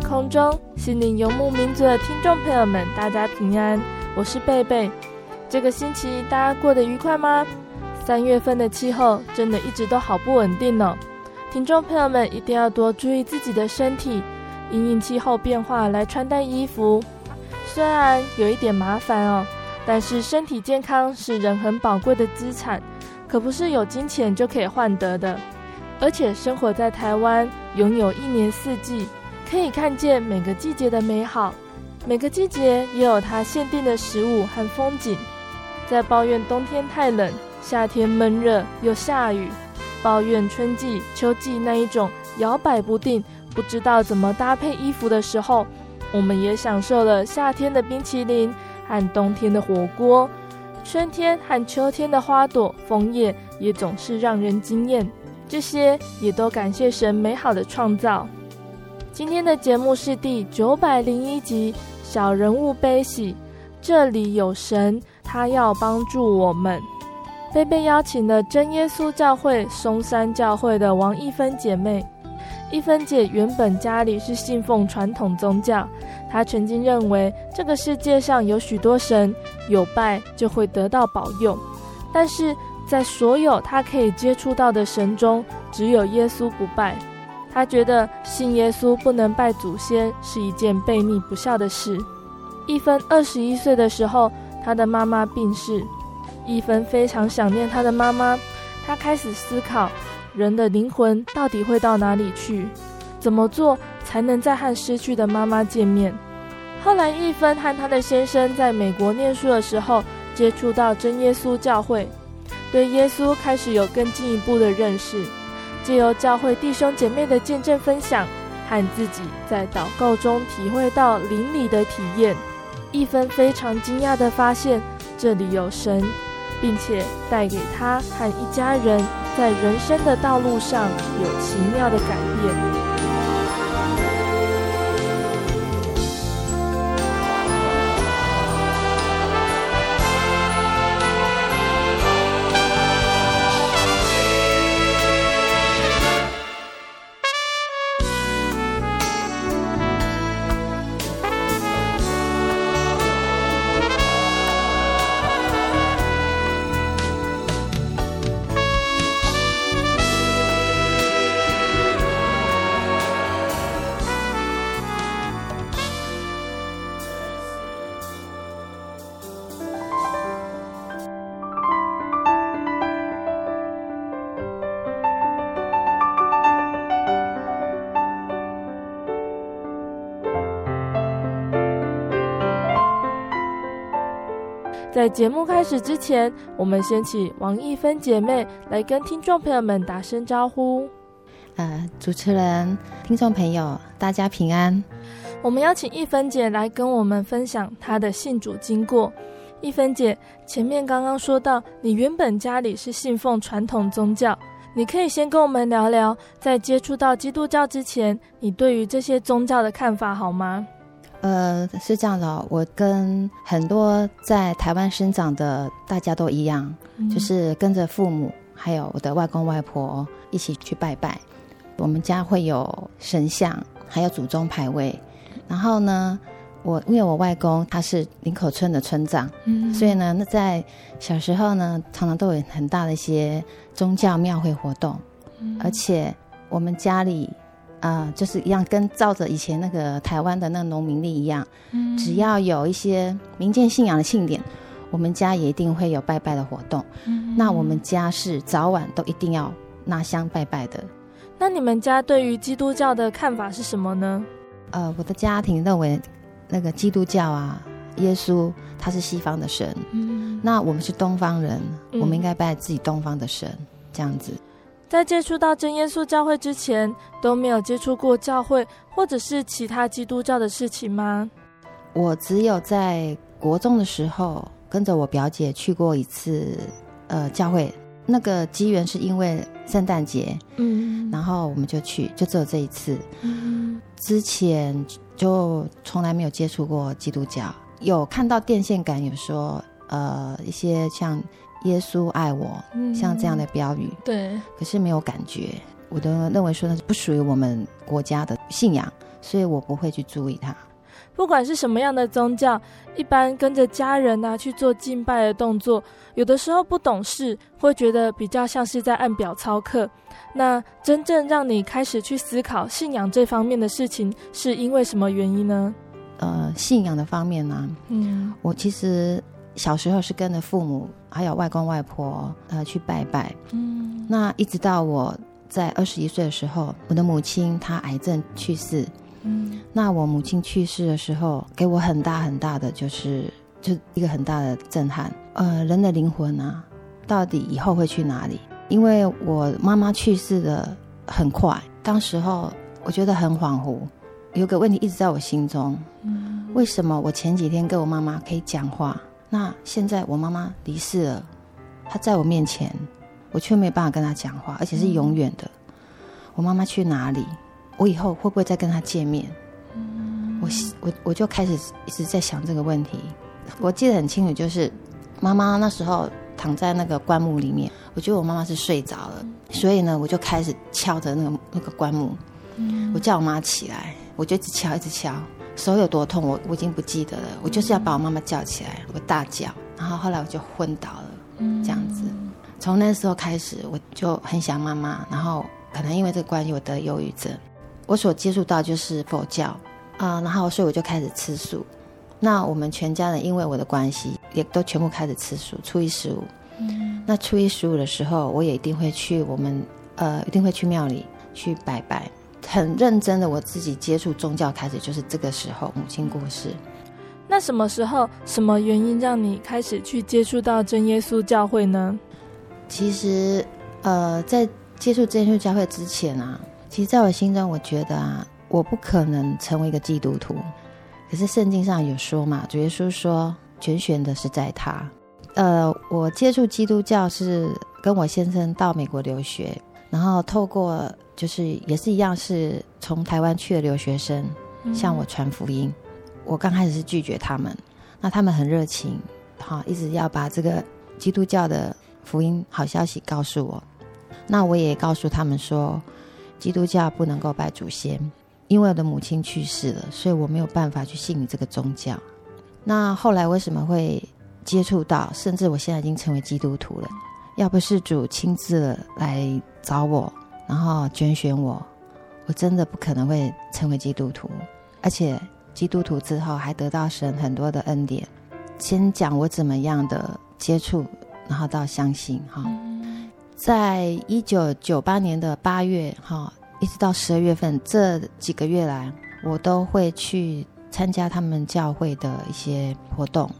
空中心灵游牧民族的听众朋友们，大家平安，我是贝贝。这个星期大家过得愉快吗？三月份的气候真的一直都好不稳定哦，听众朋友们一定要多注意自己的身体，因应气候变化来穿戴衣服。虽然有一点麻烦哦，但是身体健康是人很宝贵的资产，可不是有金钱就可以换得的。而且生活在台湾，拥有一年四季。可以看见每个季节的美好，每个季节也有它限定的食物和风景。在抱怨冬天太冷、夏天闷热又下雨，抱怨春季、秋季那一种摇摆不定、不知道怎么搭配衣服的时候，我们也享受了夏天的冰淇淋和冬天的火锅。春天和秋天的花朵、枫叶也总是让人惊艳。这些也都感谢神美好的创造。今天的节目是第九百零一集《小人物悲喜》，这里有神，他要帮助我们。贝贝邀请了真耶稣教会松山教会的王一芬姐妹。一芬姐原本家里是信奉传统宗教，她曾经认为这个世界上有许多神，有拜就会得到保佑。但是在所有她可以接触到的神中，只有耶稣不拜。他觉得信耶稣不能拜祖先是一件悖逆不孝的事。一芬二十一岁的时候，他的妈妈病逝，一芬非常想念他的妈妈。他开始思考，人的灵魂到底会到哪里去？怎么做才能再和失去的妈妈见面？后来，一芬和他的先生在美国念书的时候，接触到真耶稣教会，对耶稣开始有更进一步的认识。借由教会弟兄姐妹的见证分享，和自己在祷告中体会到灵里的体验，一分非常惊讶的发现这里有神，并且带给他和一家人在人生的道路上有奇妙的改变。在节目开始之前，我们先请王一芬姐妹来跟听众朋友们打声招呼。呃，主持人、听众朋友，大家平安。我们邀请一芬姐来跟我们分享她的信主经过。一芬姐，前面刚刚说到你原本家里是信奉传统宗教，你可以先跟我们聊聊，在接触到基督教之前，你对于这些宗教的看法好吗？呃，是这样的哦，我跟很多在台湾生长的大家都一样，嗯、就是跟着父母还有我的外公外婆一起去拜拜。我们家会有神像，还有祖宗牌位。然后呢，我因为我外公他是林口村的村长，嗯，所以呢，那在小时候呢，常常都有很大的一些宗教庙会活动，嗯、而且我们家里。啊、呃，就是一样，跟照着以前那个台湾的那农民历一样，嗯，只要有一些民间信仰的庆典，我们家也一定会有拜拜的活动。嗯，那我们家是早晚都一定要拿香拜拜的。那你们家对于基督教的看法是什么呢？呃，我的家庭认为，那个基督教啊，耶稣他是西方的神，嗯，那我们是东方人，我们应该拜自己东方的神，嗯、这样子。在接触到真耶稣教会之前，都没有接触过教会或者是其他基督教的事情吗？我只有在国中的时候跟着我表姐去过一次，呃，教会。那个机缘是因为圣诞节，嗯，然后我们就去，就只有这一次。嗯，之前就从来没有接触过基督教，有看到电线杆有说，呃，一些像。耶稣爱我，像这样的标语，对，可是没有感觉。我都认为说那是不属于我们国家的信仰，所以我不会去注意它。不管是什么样的宗教，一般跟着家人啊去做敬拜的动作，有的时候不懂事，会觉得比较像是在按表操课。那真正让你开始去思考信仰这方面的事情，是因为什么原因呢？呃，信仰的方面呢、啊，嗯，我其实。小时候是跟着父母还有外公外婆呃去拜拜，嗯，那一直到我在二十一岁的时候，我的母亲她癌症去世，嗯，那我母亲去世的时候，给我很大很大的就是就一个很大的震撼，呃，人的灵魂啊，到底以后会去哪里？因为我妈妈去世的很快，当时候我觉得很恍惚，有个问题一直在我心中，嗯，为什么我前几天跟我妈妈可以讲话？那现在我妈妈离世了，她在我面前，我却没有办法跟她讲话，而且是永远的。我妈妈去哪里？我以后会不会再跟她见面？我我我就开始一直在想这个问题。我记得很清楚，就是妈妈那时候躺在那个棺木里面，我觉得我妈妈是睡着了，所以呢，我就开始敲着那个那个棺木，我叫我妈起来，我就一直敲，一直敲。手有多痛，我我已经不记得了。我就是要把我妈妈叫起来，我大叫，然后后来我就昏倒了，这样子。从那时候开始，我就很想妈妈。然后可能因为这个关系，我得忧郁症。我所接触到就是佛教啊、呃，然后所以我就开始吃素。那我们全家人因为我的关系，也都全部开始吃素。初一十五，嗯、那初一十五的时候，我也一定会去我们呃，一定会去庙里去拜拜。很认真的，我自己接触宗教开始就是这个时候，母亲过世。那什么时候、什么原因让你开始去接触到真耶稣教会呢？其实，呃，在接触真耶稣教会之前啊，其实在我心中，我觉得啊，我不可能成为一个基督徒。可是圣经上有说嘛，主耶稣说，全选的是在他。呃，我接触基督教是跟我先生到美国留学，然后透过。就是也是一样，是从台湾去的留学生向我传福音。我刚开始是拒绝他们，那他们很热情，哈，一直要把这个基督教的福音好消息告诉我。那我也告诉他们说，基督教不能够拜祖先，因为我的母亲去世了，所以我没有办法去信你这个宗教。那后来为什么会接触到，甚至我现在已经成为基督徒了？要不是主亲自来找我。然后拣选我，我真的不可能会成为基督徒，而且基督徒之后还得到神很多的恩典。先讲我怎么样的接触，然后到相信哈。在一九九八年的八月哈，一直到十二月份这几个月来，我都会去参加他们教会的一些活动，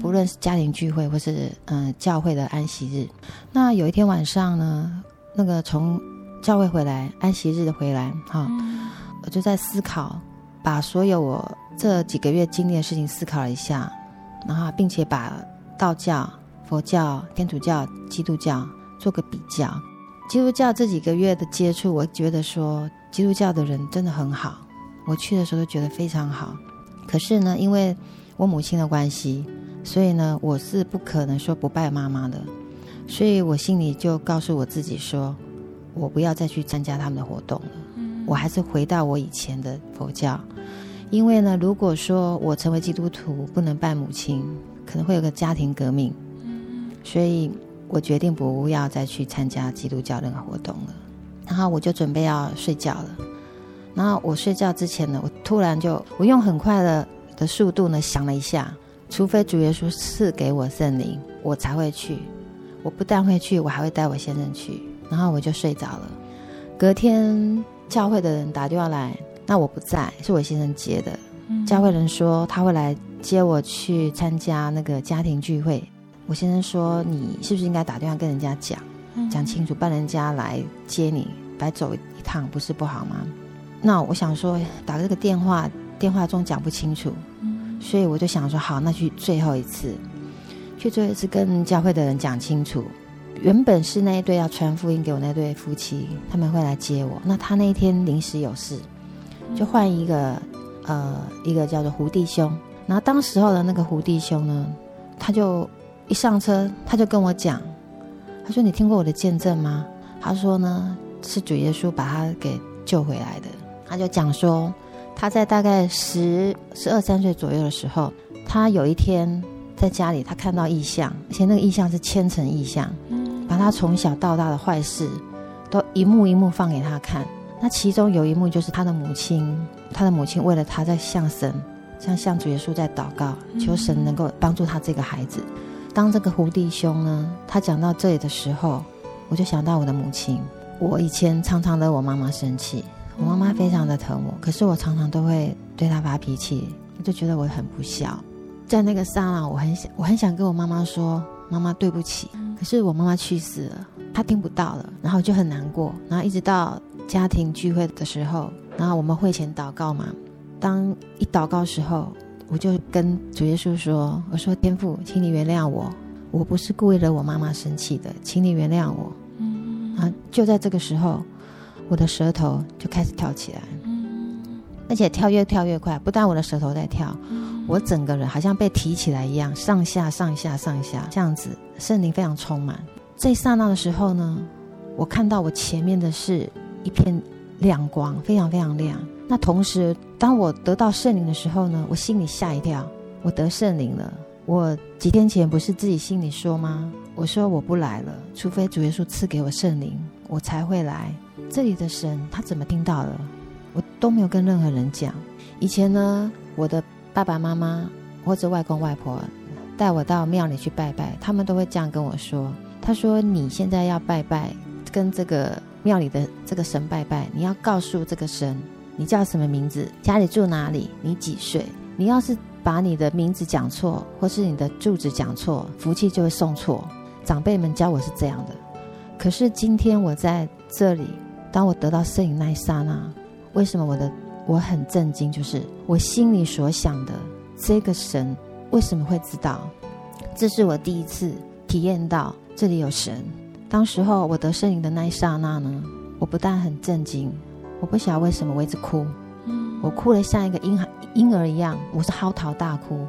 不论是家庭聚会或是嗯教会的安息日。那有一天晚上呢，那个从教会回来，安息日的回来，哈，嗯、我就在思考，把所有我这几个月经历的事情思考了一下，然后并且把道教、佛教、天主教、基督教做个比较。基督教这几个月的接触，我觉得说基督教的人真的很好。我去的时候都觉得非常好。可是呢，因为我母亲的关系，所以呢，我是不可能说不拜妈妈的。所以我心里就告诉我自己说，我不要再去参加他们的活动了。我还是回到我以前的佛教。因为呢，如果说我成为基督徒不能拜母亲，可能会有个家庭革命。所以我决定不要再去参加基督教任何活动了。然后我就准备要睡觉了。然后我睡觉之前呢，我突然就我用很快的的速度呢想了一下，除非主耶稣赐给我圣灵，我才会去。我不但会去，我还会带我先生去。然后我就睡着了。隔天教会的人打电话来，那我不在，是我先生接的。教会人说他会来接我去参加那个家庭聚会。我先生说，你是不是应该打电话跟人家讲，讲清楚，帮人家来接你，白走一趟不是不好吗？那我想说，打这个电话，电话中讲不清楚，所以我就想说，好，那去最后一次，去最后一次跟教会的人讲清楚。原本是那一对要传福音给我那对夫妻，他们会来接我。那他那一天临时有事，就换一个，呃，一个叫做胡弟兄。然后当时候的那个胡弟兄呢，他就一上车，他就跟我讲，他说：“你听过我的见证吗？”他说呢，是主耶稣把他给救回来的。他就讲说，他在大概十十二三岁左右的时候，他有一天在家里，他看到异象，而且那个异象是千层异象，把他从小到大的坏事都一幕一幕放给他看。那其中有一幕就是他的母亲，他的母亲为了他在向神，像向主耶稣在祷告，求神能够帮助他这个孩子。当这个胡弟兄呢，他讲到这里的时候，我就想到我的母亲，我以前常常惹我妈妈生气。我妈妈非常的疼我，可是我常常都会对她发脾气，我就觉得我很不孝。在那个刹那，我很想，我很想跟我妈妈说：“妈妈，对不起。”可是我妈妈去世了，她听不到了，然后就很难过。然后一直到家庭聚会的时候，然后我们会前祷告嘛，当一祷告时候，我就跟主耶稣说：“我说天父，请你原谅我，我不是故意惹我妈妈生气的，请你原谅我。”啊，就在这个时候。我的舌头就开始跳起来，而且跳越跳越快。不但我的舌头在跳，我整个人好像被提起来一样，上下上下上下这样子，圣灵非常充满。在刹那的时候呢，我看到我前面的是一片亮光，非常非常亮。那同时，当我得到圣灵的时候呢，我心里吓一跳，我得圣灵了。我几天前不是自己心里说吗？我说我不来了，除非主耶稣赐给我圣灵，我才会来。这里的神他怎么听到了？我都没有跟任何人讲。以前呢，我的爸爸妈妈或者外公外婆带我到庙里去拜拜，他们都会这样跟我说：“他说你现在要拜拜，跟这个庙里的这个神拜拜，你要告诉这个神你叫什么名字，家里住哪里，你几岁。你要是把你的名字讲错，或是你的住址讲错，福气就会送错。长辈们教我是这样的。可是今天我在这里。”当我得到圣灵那一刹那，为什么我的我很震惊？就是我心里所想的这个神为什么会知道？这是我第一次体验到这里有神。当时候我得圣灵的那一刹那呢，我不但很震惊，我不晓得为什么我一直哭，我哭得像一个婴孩婴儿一样，我是嚎啕大哭，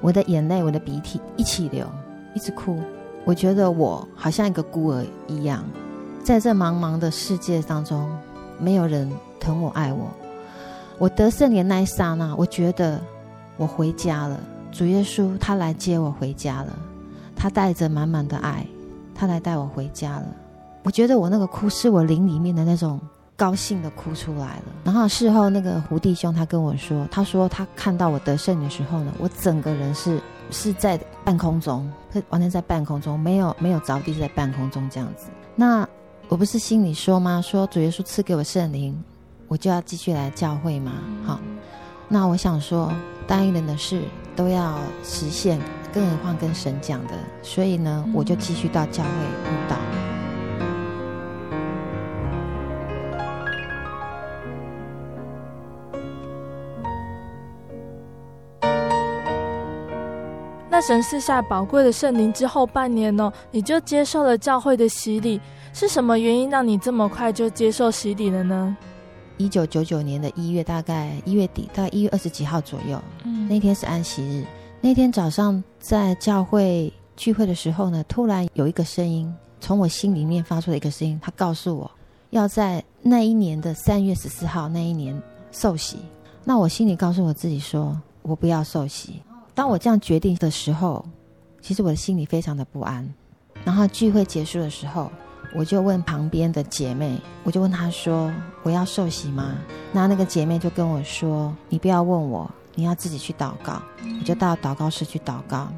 我的眼泪、我的鼻涕一起流，一直哭。我觉得我好像一个孤儿一样。在这茫茫的世界当中，没有人疼我爱我。我得圣灵那一刹那，我觉得我回家了。主耶稣他来接我回家了，他带着满满的爱，他来带我回家了。我觉得我那个哭是我灵里面的那种高兴的哭出来了。然后事后那个胡弟兄他跟我说，他说他看到我得圣灵的时候呢，我整个人是是在半空中，完全在半空中，没有没有着地，在半空中这样子。那。我不是心里说吗？说主耶稣赐给我圣灵，我就要继续来教会吗？好，那我想说，答应人的事都要实现，更何况跟神讲的，所以呢，我就继续到教会布道。神赐下宝贵的圣灵之后半年哦，你就接受了教会的洗礼，是什么原因让你这么快就接受洗礼了呢？一九九九年的一月，大概一月底，大概一月二十几号左右，嗯，那天是安息日。那天早上在教会聚会的时候呢，突然有一个声音从我心里面发出了一个声音，他告诉我要在那一年的三月十四号那一年受洗。那我心里告诉我自己说，我不要受洗。当我这样决定的时候，其实我的心里非常的不安。然后聚会结束的时候。我就问旁边的姐妹，我就问她说：“我要受洗吗？”那那个姐妹就跟我说：“你不要问我，你要自己去祷告。”我就到祷告室去祷告。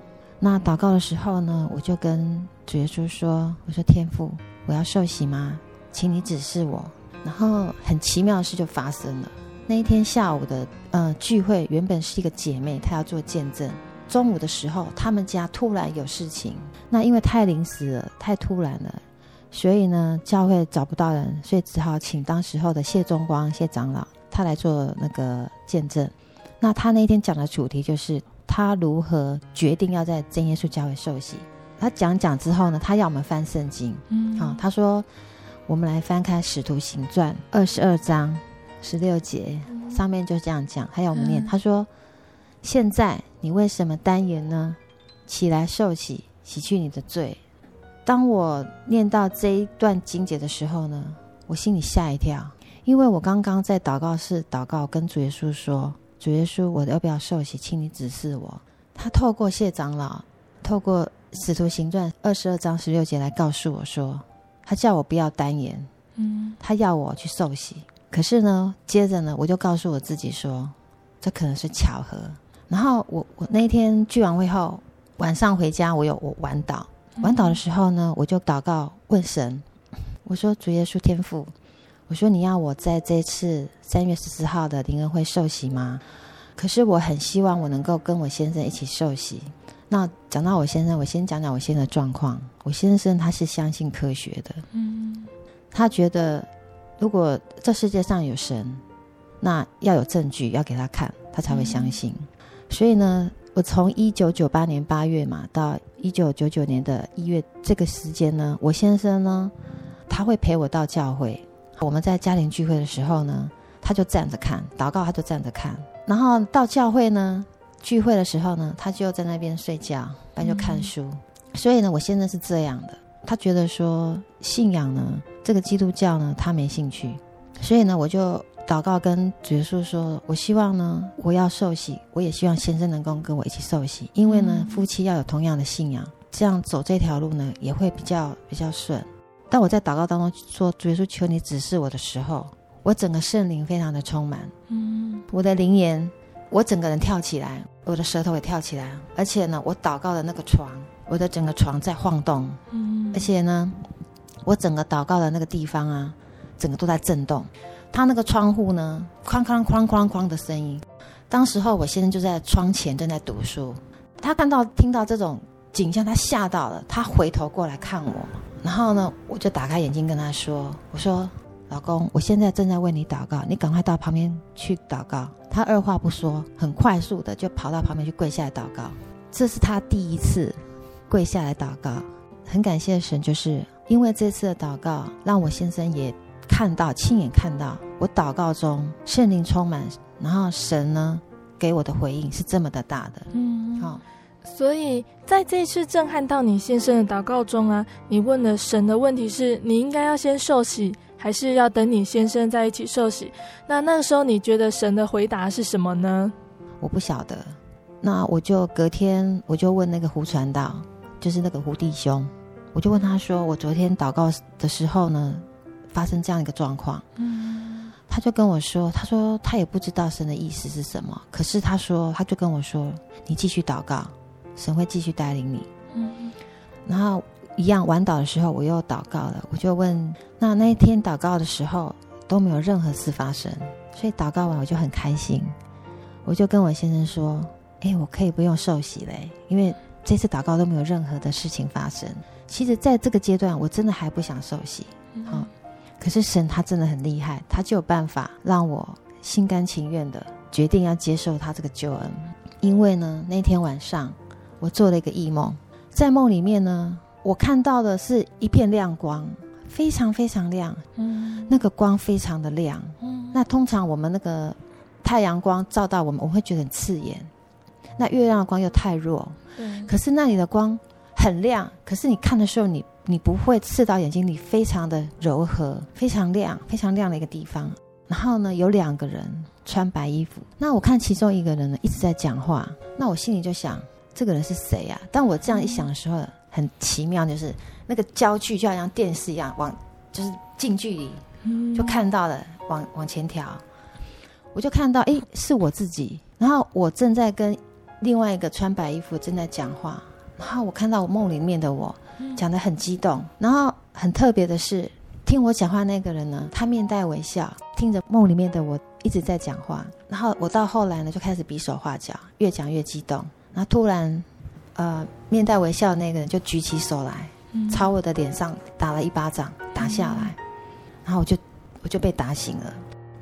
那祷告的时候呢，我就跟主耶稣说：“我说天父，我要受洗吗？请你指示我。”然后很奇妙的事就发生了。那一天下午的呃聚会，原本是一个姐妹，她要做见证。中午的时候，他们家突然有事情，那因为太临时了，太突然了。所以呢，教会找不到人，所以只好请当时候的谢忠光谢长老，他来做那个见证。那他那天讲的主题就是他如何决定要在真耶稣教会受洗。他讲讲之后呢，他要我们翻圣经。嗯，好，他说我们来翻开《使徒行传》二十二章十六节，上面就这样讲。还要我们念，他说：“现在你为什么单言呢？起来受洗，洗去你的罪。”当我念到这一段经节的时候呢，我心里吓一跳，因为我刚刚在祷告室祷告，跟主耶稣说：“主耶稣，我要不要受洗？请你指示我。”他透过谢长老，透过使徒行传二十二章十六节来告诉我说，他叫我不要单言，嗯，他要我去受洗。可是呢，接着呢，我就告诉我自己说，这可能是巧合。然后我我那天聚完会后，晚上回家，我有我晚祷。晚祷的时候呢，我就祷告问神，我说：“主耶稣天父，我说你要我在这次三月十四号的灵恩会受洗吗？可是我很希望我能够跟我先生一起受洗。那讲到我先生，我先讲讲我先生的状况。我先生他是相信科学的，嗯，他觉得如果这世界上有神，那要有证据要给他看，他才会相信。所以呢。”我从一九九八年八月嘛，到一九九九年的一月这个时间呢，我先生呢，他会陪我到教会。我们在家庭聚会的时候呢，他就站着看祷告，他就站着看。然后到教会呢，聚会的时候呢，他就在那边睡觉，不然就看书。嗯。所以呢，我先生是这样的，他觉得说信仰呢，这个基督教呢，他没兴趣。所以呢，我就。祷告跟主耶稣说：“我希望呢，我要受洗，我也希望先生能够跟我一起受洗，因为呢，夫妻要有同样的信仰，这样走这条路呢，也会比较比较顺。”当我在祷告当中说：“主耶稣，求你指示我的时候，我整个圣灵非常的充满，嗯，我的灵言，我整个人跳起来，我的舌头也跳起来，而且呢，我祷告的那个床，我的整个床在晃动，嗯，而且呢，我整个祷告的那个地方啊，整个都在震动。”他那个窗户呢，哐哐哐哐哐的声音。当时候我先生就在窗前正在读书，他看到听到这种景象，他吓到了，他回头过来看我。然后呢，我就打开眼睛跟他说：“我说，老公，我现在正在为你祷告，你赶快到旁边去祷告。”他二话不说，很快速的就跑到旁边去跪下来祷告。这是他第一次跪下来祷告，很感谢神，就是因为这次的祷告，让我先生也。看到，亲眼看到，我祷告中圣灵充满，然后神呢给我的回应是这么的大的，嗯，好，所以在这次震撼到你先生的祷告中啊，你问了神的问题是你应该要先受洗，还是要等你先生在一起受洗？那那个时候你觉得神的回答是什么呢？我不晓得，那我就隔天我就问那个胡传道，就是那个胡弟兄，我就问他说，我昨天祷告的时候呢，发生这样一个状况，嗯，他就跟我说，他说他也不知道神的意思是什么，可是他说，他就跟我说，你继续祷告，神会继续带领你，嗯，然后一样晚祷的时候，我又祷告了，我就问，那那一天祷告的时候都没有任何事发生，所以祷告完我就很开心，我就跟我先生说，哎，我可以不用受洗嘞，因为这次祷告都没有任何的事情发生。其实，在这个阶段，我真的还不想受洗，好。可是神他真的很厉害，他就有办法让我心甘情愿的决定要接受他这个救恩。因为呢，那天晚上我做了一个异梦，在梦里面呢，我看到的是一片亮光，非常非常亮，嗯，那个光非常的亮，嗯，那通常我们那个太阳光照到我们，我会觉得很刺眼，那月亮的光又太弱，对，可是那里的光很亮，可是你看的时候你，你你不会刺到眼睛里，非常的柔和，非常亮，非常亮的一个地方。然后呢，有两个人穿白衣服，那我看其中一个人呢一直在讲话，那我心里就想。这个人是谁呀、啊？当我这样一想的时候，很奇妙，就是那个焦距就好像电视一样，往就是近距离就看到了，往往前调，我就看到，哎，是我自己。然后我正在跟另外一个穿白衣服正在讲话，然后我看到我梦里面的我讲得很激动，然后很特别的是，听我讲话那个人呢，他面带微笑，听着梦里面的我一直在讲话。然后我到后来呢，就开始比手画脚，越讲越激动。然后突然，呃，面带微笑的那个人就举起手来，嗯、朝我的脸上打了一巴掌，打下来，嗯、然后我就我就被打醒了。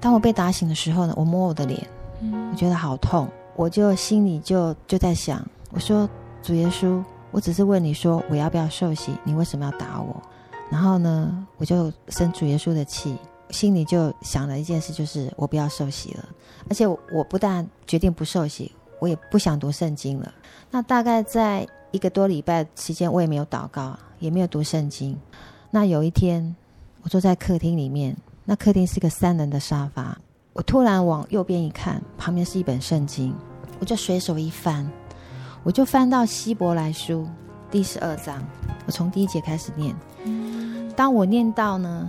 当我被打醒的时候呢，我摸我的脸，嗯、我觉得好痛，我就心里就就在想，我说主耶稣，我只是问你说我要不要受洗，你为什么要打我？然后呢，我就生主耶稣的气，心里就想了一件事，就是我不要受洗了，而且我，不但决定不受洗。我也不想读圣经了。那大概在一个多礼拜期间，我也没有祷告，也没有读圣经。那有一天，我坐在客厅里面，那客厅是个三人的沙发。我突然往右边一看，旁边是一本圣经，我就随手一翻，我就翻到希伯来书第十二章。我从第一节开始念。当我念到呢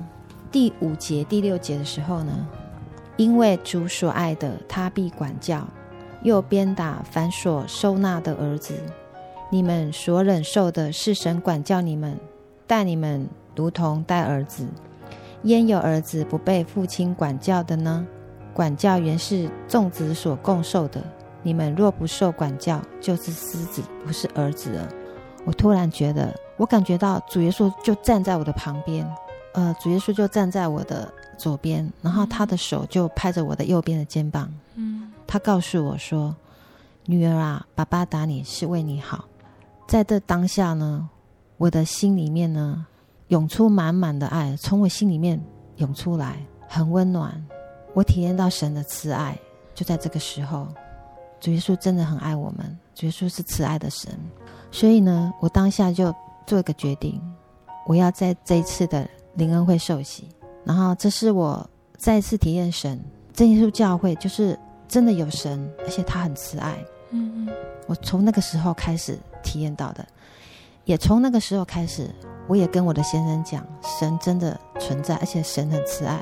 第五节、第六节的时候呢，因为主所爱的，他必管教。又鞭打凡所收纳的儿子，你们所忍受的是神管教你们，待你们如同待儿子。焉有儿子不被父亲管教的呢？管教原是众子所共受的。你们若不受管教，就是狮子，不是儿子了。我突然觉得，我感觉到主耶稣就站在我的旁边，呃，主耶稣就站在我的左边，然后他的手就拍着我的右边的肩膀。嗯。他告诉我说：“女儿啊，爸爸打你是为你好。”在这当下呢，我的心里面呢，涌出满满的爱，从我心里面涌出来，很温暖。我体验到神的慈爱，就在这个时候，主耶稣真的很爱我们。主耶稣是慈爱的神，所以呢，我当下就做一个决定，我要在这一次的灵恩会受洗。然后，这是我再一次体验神。真耶稣教会就是。真的有神，而且他很慈爱。嗯嗯，我从那个时候开始体验到的，也从那个时候开始，我也跟我的先生讲，神真的存在，而且神很慈爱。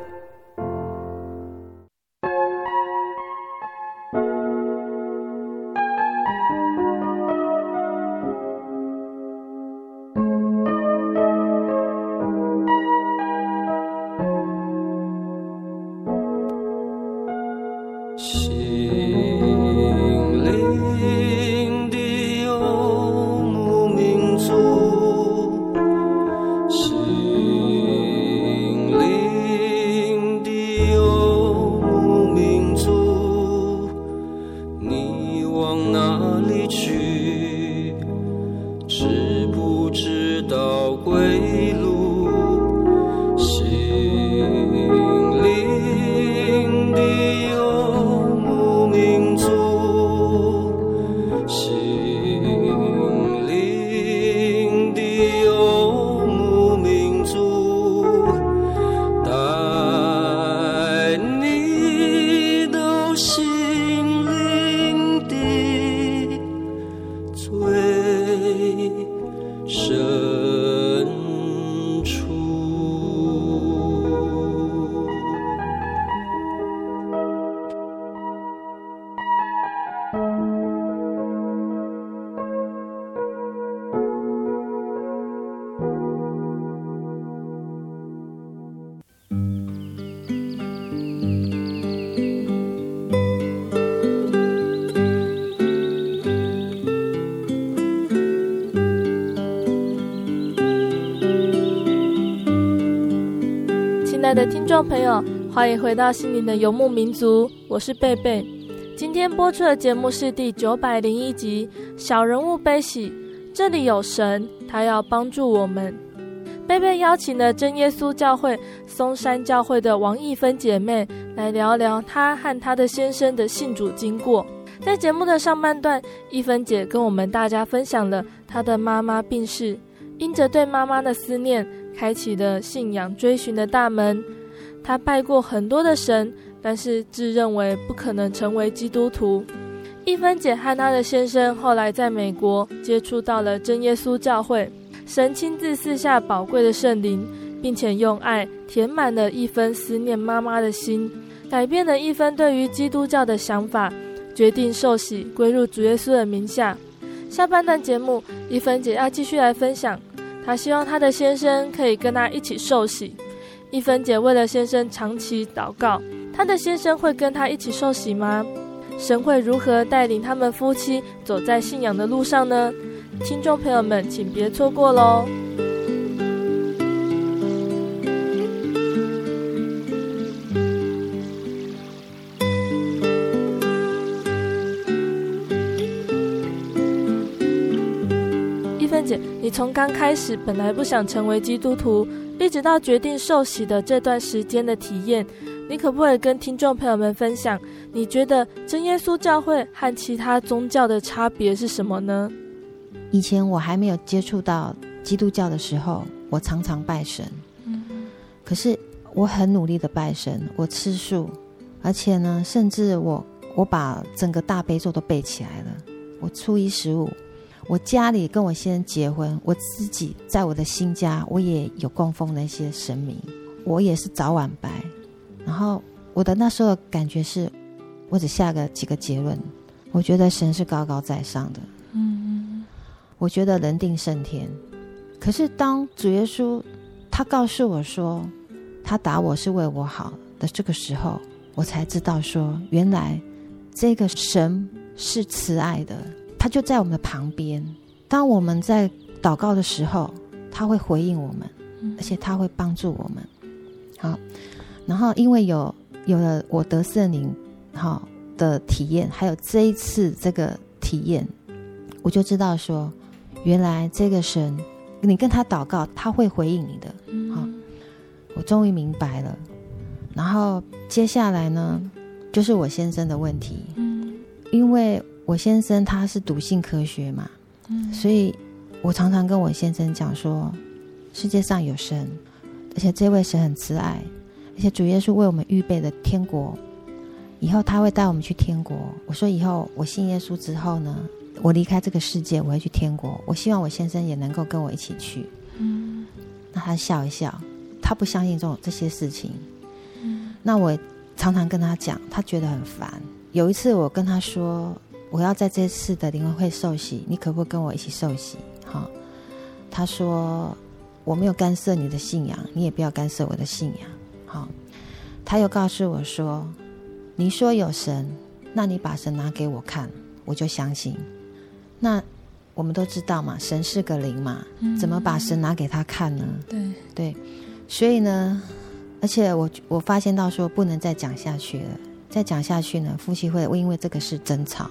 欢迎回到心灵的游牧民族，我是贝贝。今天播出的节目是第九百零一集《小人物悲喜》，这里有神，他要帮助我们。贝贝邀请了真耶稣教会松山教会的王义芬姐妹来聊聊她和她的先生的信主经过。在节目的上半段，义芬姐跟我们大家分享了她的妈妈病逝，因着对妈妈的思念，开启了信仰追寻的大门。他拜过很多的神，但是自认为不可能成为基督徒。一芬姐和她的先生后来在美国接触到了真耶稣教会。神亲自赐下宝贵的圣灵，并且用爱填满了一分思念妈妈的心，改变了一分对于基督教的想法，决定受洗归入主耶稣的名下。下半段节目，一芬姐要继续来分享，她希望她的先生可以跟她一起受洗。一芬姐为了先生长期祷告，她的先生会跟她一起受洗吗？神会如何带领他们夫妻走在信仰的路上呢？听众朋友们，请别错过喽！从刚开始本来不想成为基督徒，一直到决定受洗的这段时间的体验，你可不可以跟听众朋友们分享？你觉得真耶稣教会和其他宗教的差别是什么呢？以前我还没有接触到基督教的时候，我常常拜神。嗯，可是我很努力的拜神，我吃素，而且呢，甚至我我把整个大悲咒都背起来了。我初一十五，我家里跟我先生结婚，我自己在我的新家，我也有供奉那些神明，我也是早晚拜。然后我的那时候的感觉是，我只下个几个结论，我觉得神是高高在上的。嗯我觉得人定胜天，可是当主耶稣他告诉我说他打我是为我好的这个时候，我才知道说原来这个神是慈爱的，他就在我们的旁边。当我们在祷告的时候，他会回应我们，而且他会帮助我们。好，然后因为有有了我得圣灵好的体验，还有这一次这个体验，我就知道说。原来这个神，你跟他祷告，他会回应你的。好，我终于明白了。然后接下来呢，就是我先生的问题。嗯，因为我先生他是笃信科学嘛，嗯，所以我常常跟我先生讲说，世界上有神，而且这位神很慈爱，而且主耶稣为我们预备的天国，以后他会带我们去天国。我说以后我信耶稣之后呢，我离开这个世界，我会去天国。我希望我先生也能够跟我一起去。嗯，那他笑一笑，他不相信这种这些事情。嗯，那我常常跟他讲，他觉得很烦。有一次我跟他说，我要在这次的灵恩会受洗，你可不可以跟我一起受洗？好，他说我没有干涉你的信仰，你也不要干涉我的信仰。好，他又告诉我说，你说有神，那你把神拿给我看，我就相信。那我们都知道嘛，神是个灵嘛，怎么把神拿给他看呢？对对，所以呢，而且我我发现到说不能再讲下去了，再讲下去呢，夫妻会因为这个事争吵，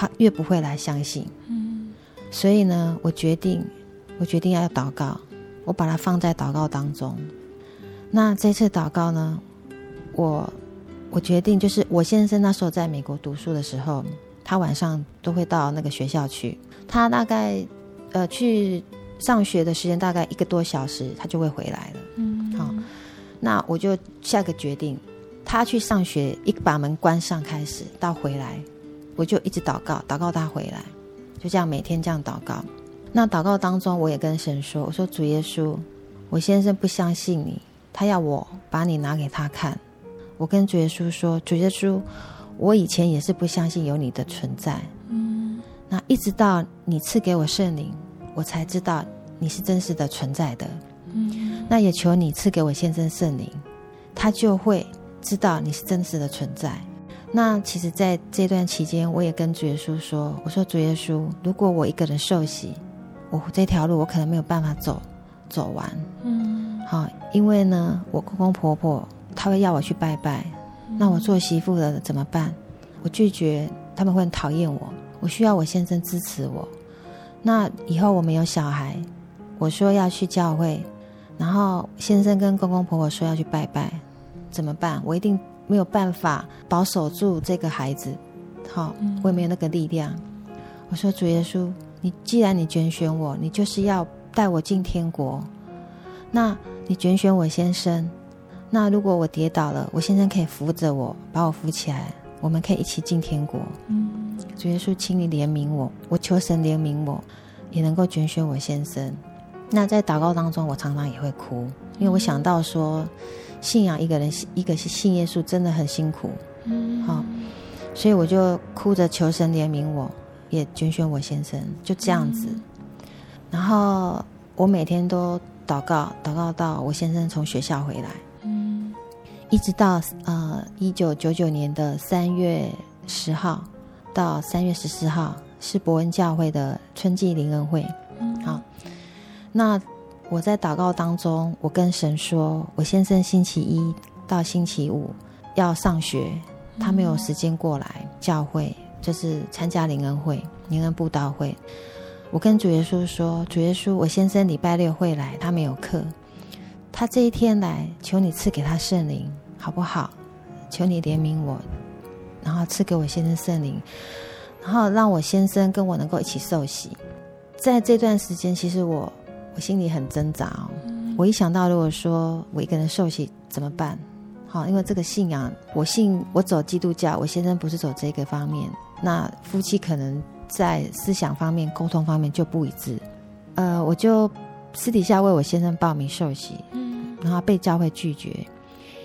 他越不会来相信。嗯，所以呢，我决定，我决定要祷告，我把它放在祷告当中。那这次祷告呢，我我决定就是我先生那时候在美国读书的时候。他晚上都会到那个学校去，他大概呃去上学的时间大概一个多小时，他就会回来了。嗯，好，那我就下个决定，他去上学一把门关上开始到回来，我就一直祷告，祷告他回来，就这样每天这样祷告。那祷告当中，我也跟神说：“我说主耶稣，我先生不相信你，他要我把你拿给他看。我跟主耶稣说，主耶稣。”我以前也是不相信有你的存在，嗯，那一直到你赐给我圣灵，我才知道你是真实的存在的，嗯，那也求你赐给我先生圣灵，他就会知道你是真实的存在。那其实，在这段期间，我也跟主耶稣说：“我说主耶稣，如果我一个人受洗，我这条路我可能没有办法走走完，嗯，好，因为呢，我公公婆婆他会要我去拜拜，那我做媳妇的怎么办？我拒绝，他们会很讨厌我。我需要我先生支持我。那以后我们有小孩，我说要去教会，然后先生跟公公婆婆说要去拜拜，怎么办？我一定没有办法保守住这个孩子。好，我也没有那个力量。我说主耶稣，你既然你拣选我，你就是要带我进天国。那你拣选我先生，那如果我跌倒了，我先生可以扶着我，把我扶起来，我们可以一起进天国。嗯，主耶稣，请你怜悯我，我求神怜悯我，也能够拣选我先生。那在祷告当中，我常常也会哭，因为我想到说，信仰一个人，一个是信耶稣，真的很辛苦。嗯，好，所以我就哭着求神怜悯我，也拣选我先生，就这样子。嗯，然后我每天都。祷告，祷告到我先生从学校回来，嗯，一直到呃一九九九年的三月十号到三月十四号是伯恩教会的春季灵恩会，嗯，好，那我在祷告当中，我跟神说，我先生星期一到星期五要上学，他没有时间过来教会，就是参加灵恩会、灵恩布道会。我跟主耶稣说：“主耶稣，我先生礼拜六会来，他没有课。他这一天来，求你赐给他圣灵，好不好？求你怜悯我，然后赐给我先生圣灵，然后让我先生跟我能够一起受洗。在这段时间，其实我我心里很挣扎哦。我一想到，如果说我一个人受洗怎么办？好，因为这个信仰，我信我走基督教，我先生不是走这个方面，那夫妻可能。”在思想方面、沟通方面就不一致，呃，我就私底下为我先生报名受洗，嗯，然后被教会拒绝，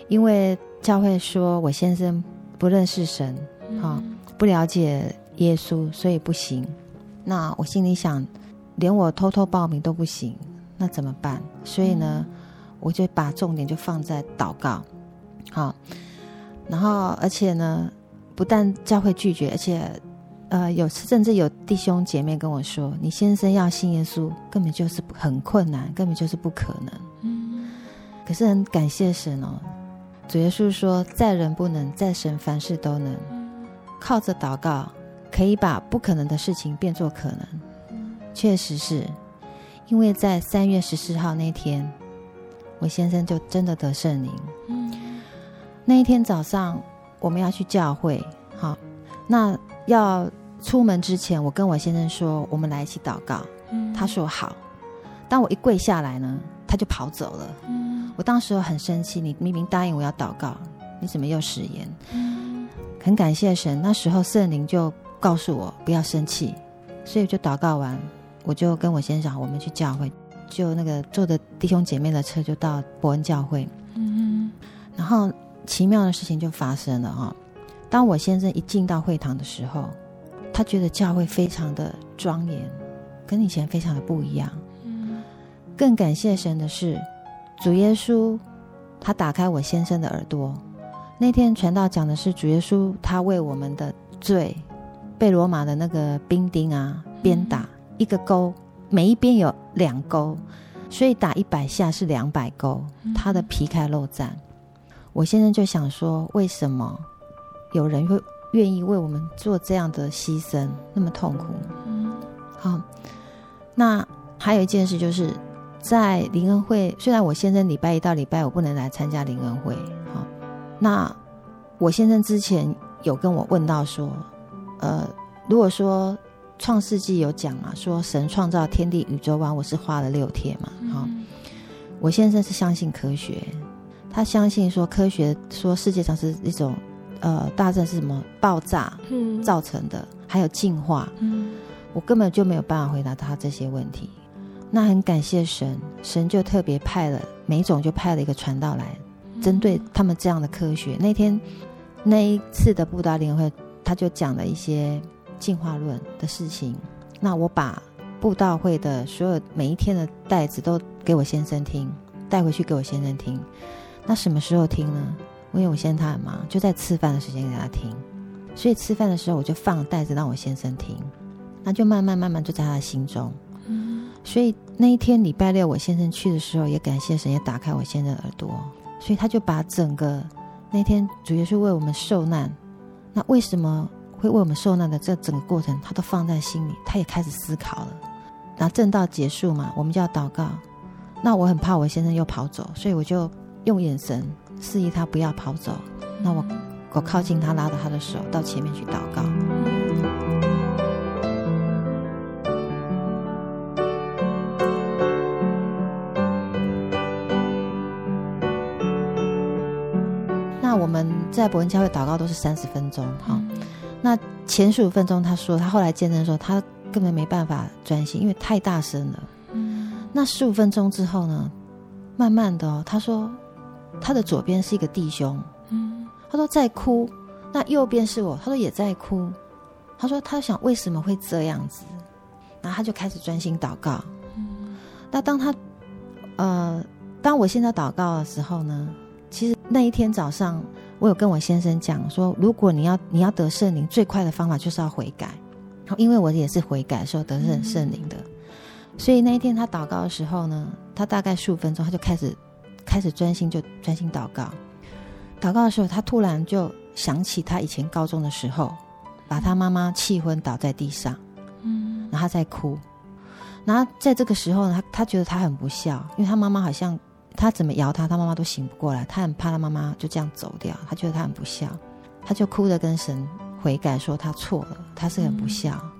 因为教会说我先生不认识神，哈、嗯，不了解耶稣，所以不行。那我心里想，连我偷偷报名都不行，那怎么办？所以呢，我就把重点就放在祷告，好，然后而且呢，不但教会拒绝，而且。呃，有甚至有弟兄姐妹跟我说：“你先生要信耶稣，根本就是很困难，根本就是不可能。”嗯，可是很感谢神哦，主耶稣说：“在人不能，在神凡事都能。”靠着祷告，可以把不可能的事情变作可能。确实是，因为在三月十四号那天，我先生就真的得圣灵。嗯，那一天早上我们要去教会，好，那。要出门之前，我跟我先生说：“我们来一起祷告。”嗯，他说好。当我一跪下来呢，他就跑走了。嗯，我当时很生气，你明明答应我要祷告，你怎么又食言？嗯，很感谢神，那时候圣灵就告诉我不要生气，所以就祷告完，我就跟我先生我们去教会，就那个坐的弟兄姐妹的车就到伯恩教会。嗯，然后奇妙的事情就发生了哈。当我先生一进到会堂的时候，他觉得教会非常的庄严，跟以前非常的不一样。嗯，更感谢神的是，主耶稣他打开我先生的耳朵。那天传道讲的是主耶稣，他为我们的罪被罗马的那个兵丁啊鞭打，一个钩，每一边有两钩，所以打一百下是两百钩，他的皮开肉绽。我先生就想说，为什么？有人会愿意为我们做这样的牺牲，那么痛苦。嗯，好。那还有一件事，就是在灵恩会，虽然我先生礼拜一到礼拜我不能来参加灵恩会，好。那我先生之前有跟我问到说，呃，如果说创世纪有讲嘛，说神创造天地宇宙万物是花了六天嘛，好。嗯，我先生是相信科学，他相信说科学说世界上是一种。呃，大战是什么爆炸造成的？嗯、还有进化，嗯，我根本就没有办法回答他这些问题。那很感谢神，神就特别派了每种就派了一个传道来，嗯、针对他们这样的科学。那天那一次的布达联会，他就讲了一些进化论的事情。那我把布道会的所有每一天的袋子都给我先生听，带回去给我先生听。那什么时候听呢？因为我先生他很忙，就在吃饭的时间给他听，所以吃饭的时候我就放袋子让我先生听，那就慢慢慢慢就在他的心中。嗯，所以那一天礼拜六我先生去的时候，也感谢神，也打开我先生的耳朵，所以他就把整个那天主耶稣为我们受难，那为什么会为我们受难的这整个过程，他都放在心里，他也开始思考了。那正道结束嘛，我们就要祷告。那我很怕我先生又跑走，所以我就用眼神示意他不要跑走。那我我靠近他，拉着他的手到前面去祷告。那我们在博恩教会祷告都是三十分钟，哈。那前十五分钟，他说他后来见证说他根本没办法专心，因为太大声了。那十五分钟之后呢，慢慢的哦，他说他的左边是一个弟兄，嗯，他说在哭，那右边是我，他说也在哭，他说他想为什么会这样子，然后他就开始专心祷告，嗯，那当他呃，当我现在祷告的时候呢，其实那一天早上我有跟我先生讲说，如果你要你要得圣灵，最快的方法就是要悔改，因为我也是悔改时候得圣圣灵的。嗯所以那一天他祷告的时候呢，他大概十五分钟，他就开始开始专心，就专心祷告。祷告的时候，他突然就想起他以前高中的时候，把他妈妈气昏倒在地上，嗯，然后他在哭。然后在这个时候呢，他他觉得他很不孝，因为他妈妈好像他怎么摇他，他妈妈都醒不过来，他很怕他妈妈就这样走掉，他觉得他很不孝，他就哭着跟神悔改，说他错了，他是很不孝。嗯、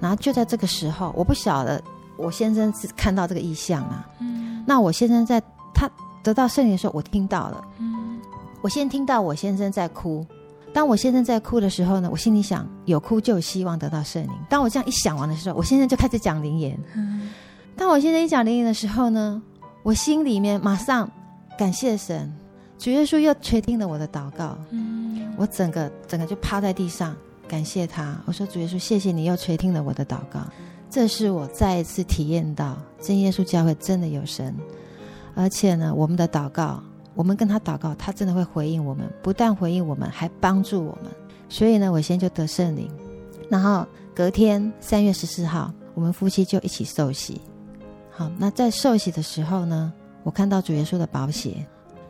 然后就在这个时候，我不晓得。我先生是看到这个意象啊，嗯，那我先生在他得到圣灵的时候，我听到了，嗯，我先听到我先生在哭。当我先生在哭的时候呢，我心里想，有哭就有希望得到圣灵。当我这样一想完的时候，我先生就开始讲灵言。嗯，当我先生一讲灵言的时候呢，我心里面马上感谢神，主耶稣又垂听了我的祷告。嗯，我整个整个就趴在地上感谢他，我说主耶稣，谢谢你又垂听了我的祷告。这是我再一次体验到真耶稣教会真的有神，而且呢，我们的祷告，我们跟他祷告，他真的会回应我们，不但回应我们，还帮助我们。所以呢，我先就得圣灵，然后隔天三月十四号，我们夫妻就一起受洗。好，那在受洗的时候呢，我看到主耶稣的宝血。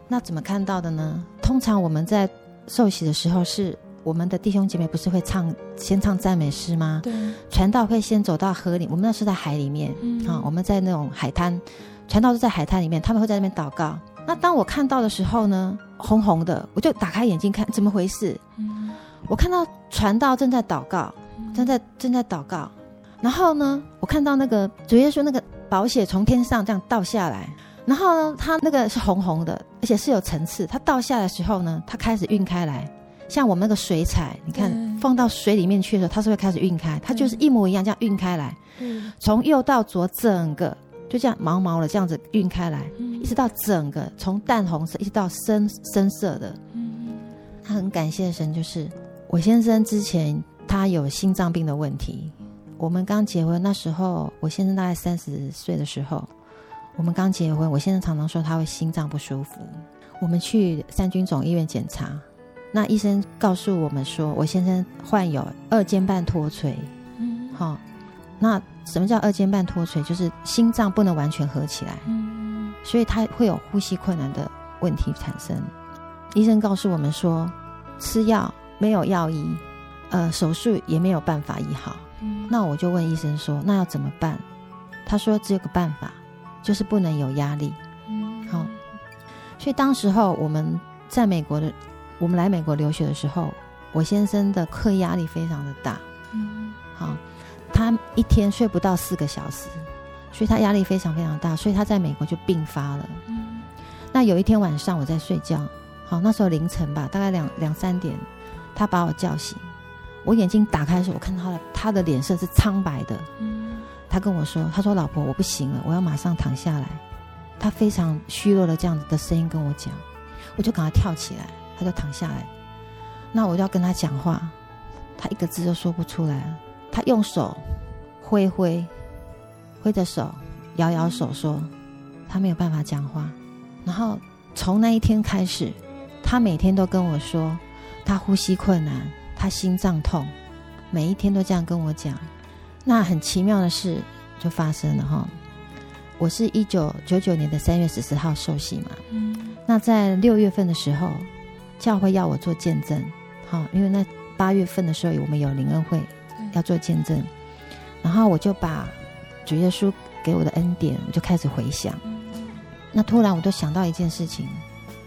那怎么看到的呢？通常我们在受洗的时候是。我们的弟兄姐妹不是会唱先唱赞美诗吗？对，传道会先走到河里，我们那是在海里面，嗯，啊，我们在那种海滩，传道是在海滩里面，他们会在那边祷告。那当我看到的时候呢，红红的，我就打开眼睛看怎么回事。嗯，我看到传道正在祷告，正在正在祷告，然后呢，我看到那个主耶稣那个宝血从天上这样倒下来，然后呢，它那个是红红的，而且是有层次。它倒下来的时候呢，它开始晕开来。像我们那个水彩，你看放到水里面去的时候，它是会开始晕开，它就是一模一样这样晕开来，从右到左整个就这样毛毛的这样子晕开来，一直到整个从淡红色一直到深深色的。嗯他很感谢神，就是我先生之前他有心脏病的问题，我们刚结婚那时候，我先生大概三十岁的时候，我们刚结婚，我先生常常说他会心脏不舒服，我们去三军总医院检查。那医生告诉我们说，我先生患有二尖瓣脱垂。嗯，好、哦，那什么叫二尖瓣脱垂？就是心脏不能完全合起来。嗯，所以他会有呼吸困难的问题产生。医生告诉我们说，吃药没有药医，呃，手术也没有办法医好。嗯，那我就问医生说，那要怎么办？他说只有个办法，就是不能有压力。嗯，好、哦，所以当时候我们在美国的。我们来美国留学的时候，我先生的课业压力非常的大，嗯，好，他一天睡不到四个小时，所以他压力非常非常大，所以他在美国就病发了。嗯，那有一天晚上我在睡觉，好，那时候凌晨吧，大概两两三点，他把我叫醒，我眼睛打开的时候，我看到他的他的脸色是苍白的，嗯，他跟我说，他说老婆我不行了，我要马上躺下来，他非常虚弱的这样子的声音跟我讲，我就赶快跳起来。他就躺下来，那我就要跟他讲话，他一个字都说不出来。他用手挥挥，挥着手，摇摇手说，他没有办法讲话。然后从那一天开始，他每天都跟我说，他呼吸困难，他心脏痛，每一天都这样跟我讲。那很奇妙的事就发生了哈。我是一九九九年的三月十四号受洗嘛，嗯，那在六月份的时候，教会要我做见证，好，因为那八月份的时候我们有灵恩会要做见证，然后我就把主耶稣给我的恩典，我就开始回想，那突然我就想到一件事情，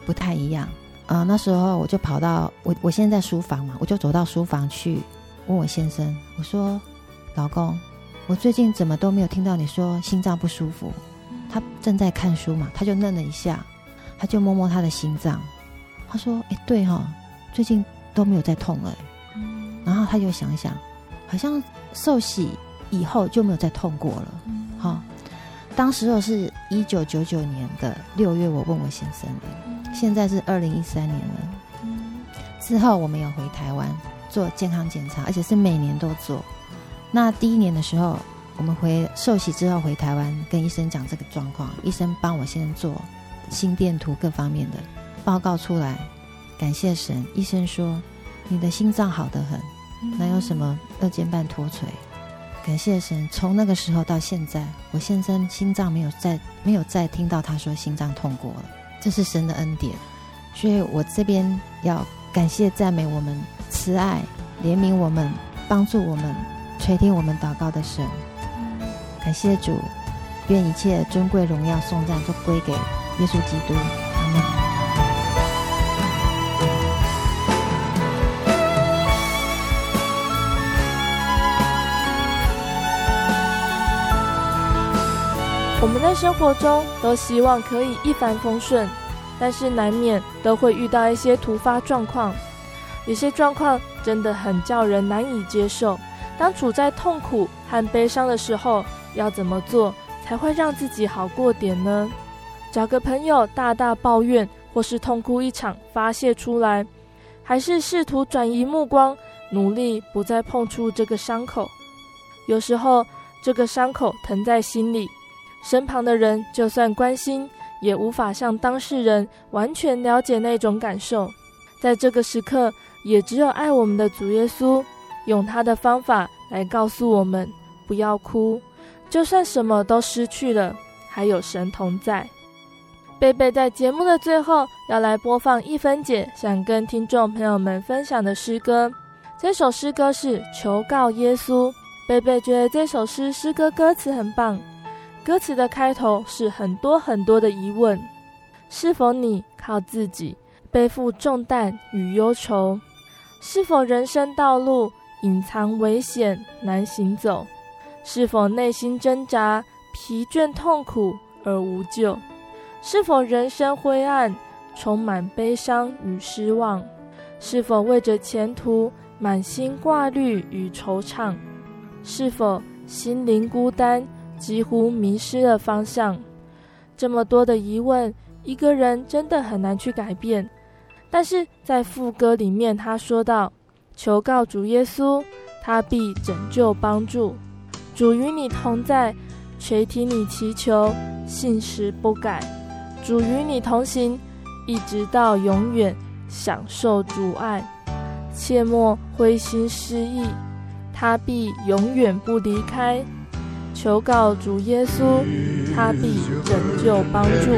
不太一样啊，那时候我就跑到我我现在在书房嘛，我就走到书房去问我先生，我说，老公。我最近怎么都没有听到你说心脏不舒服？他正在看书嘛，他就愣了一下，他就摸摸他的心脏，他说：“哎，对哈、哦，最近都没有再痛了。”然后他就想一想，好像受洗以后就没有再痛过了。好、哦，当时候是一九九九年的六月，我问我先生的，现在是二零一三年了。之后我们有回台湾做健康检查，而且是每年都做。那第一年的时候，我们回受洗之后回台湾，跟医生讲这个状况，医生帮我先做心电图各方面的报告出来，感谢神，医生说你的心脏好得很，哪有什么二尖瓣脱垂？感谢神，从那个时候到现在，我先生心脏没有再没有再听到他说心脏痛过了，这是神的恩典，所以我这边要感谢赞美我们慈爱怜悯我们帮助我们。垂听我们祷告的神，感谢主，愿一切尊贵荣耀颂赞都归给耶稣基督。阿门。我们在生活中都希望可以一帆风顺，但是难免都会遇到一些突发状况，有些状况真的很叫人难以接受。当处在痛苦和悲伤的时候，要怎么做才会让自己好过点呢？找个朋友大大抱怨，或是痛哭一场发泄出来，还是试图转移目光，努力不再碰触这个伤口？有时候，这个伤口疼在心里，身旁的人就算关心，也无法像当事人完全了解那种感受。在这个时刻，也只有爱我们的主耶稣。用他的方法来告诉我们不要哭，就算什么都失去了，还有神同在。贝贝在节目的最后要来播放一分姐想跟听众朋友们分享的诗歌，这首诗歌是《求告耶稣》。贝贝觉得这首诗诗歌歌词很棒，歌词的开头是很多很多的疑问：是否你靠自己背负重担与忧愁？是否人生道路？隐藏危险难行走，是否内心挣扎疲倦痛苦而无救？是否人生灰暗充满悲伤与失望？是否为着前途满心挂虑与惆怅？是否心灵孤单几乎迷失了方向？这么多的疑问，一个人真的很难去改变。但是在副歌里面，他说道。求告主耶稣，他必拯救帮助。主与你同在，垂听你祈求，信实不改。主与你同行，一直到永远，享受主爱。切莫灰心失意，他必永远不离开。求告主耶稣他必拯救帮助。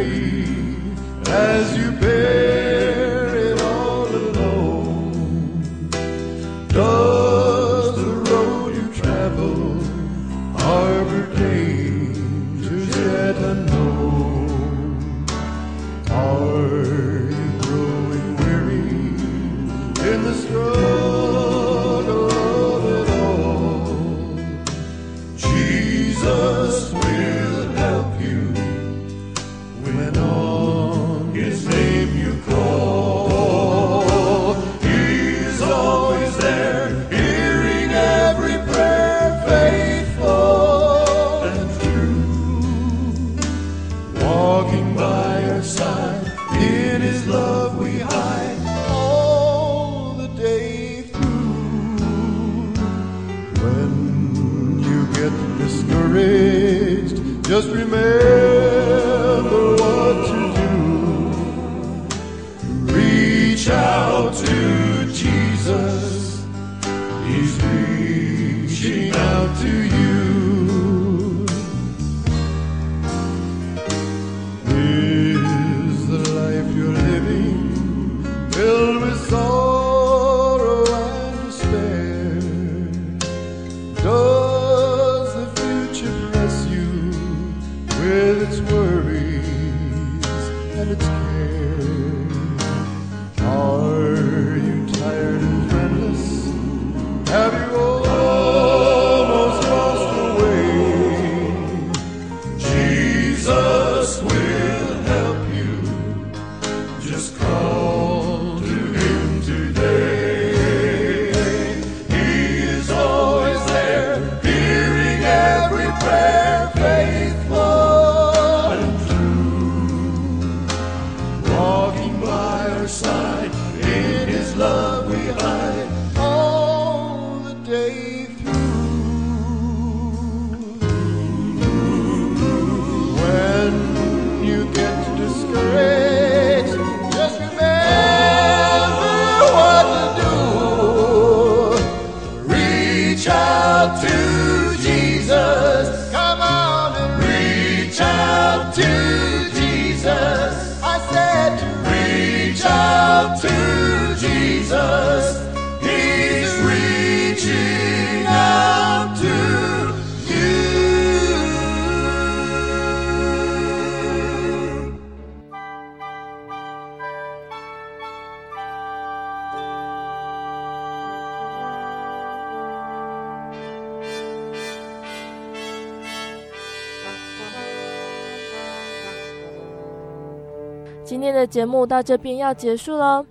节目到这边要结束喽，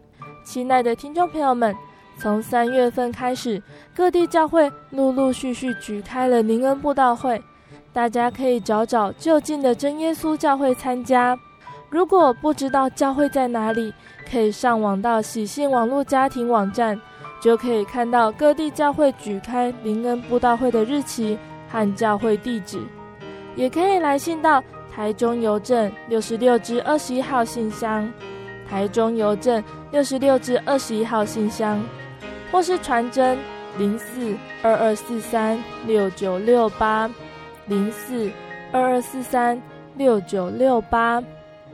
亲爱的听众朋友们，从三月份开始，各地教会陆陆续续举开了灵恩布道会，大家可以找找就近的真耶稣教会参加。如果不知道教会在哪里，可以上网到喜信网络家庭网站，就可以看到各地教会举开灵恩布道会的日期和教会地址，也可以来信到。台中邮政六十六至二十一号信箱，台中邮政六十六至二十一号信箱，或是传真零四二二四三六九六八零四二二四三六九六八。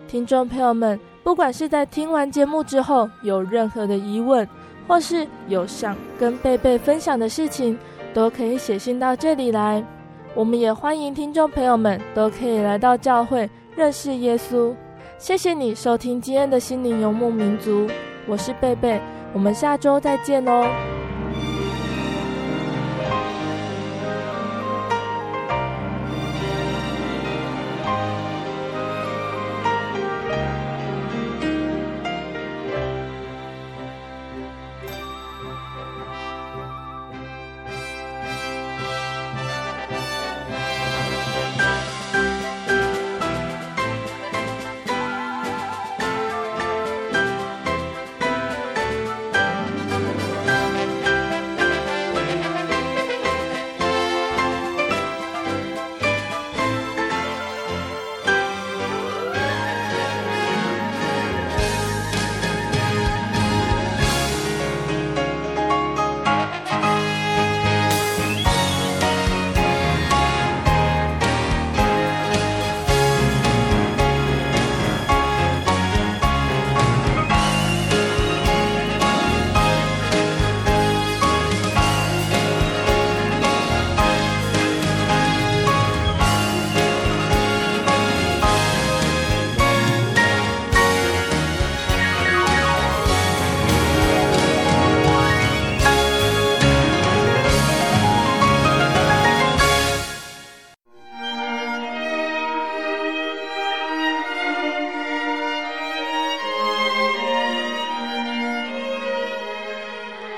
听众朋友们，不管是在听完节目之后有任何的疑问，或是有想跟贝贝分享的事情，都可以写信到这里来。我们也欢迎听众朋友们都可以来到教会认识耶稣。谢谢你收听今天的心灵游牧民族，我是贝贝，我们下周再见哦。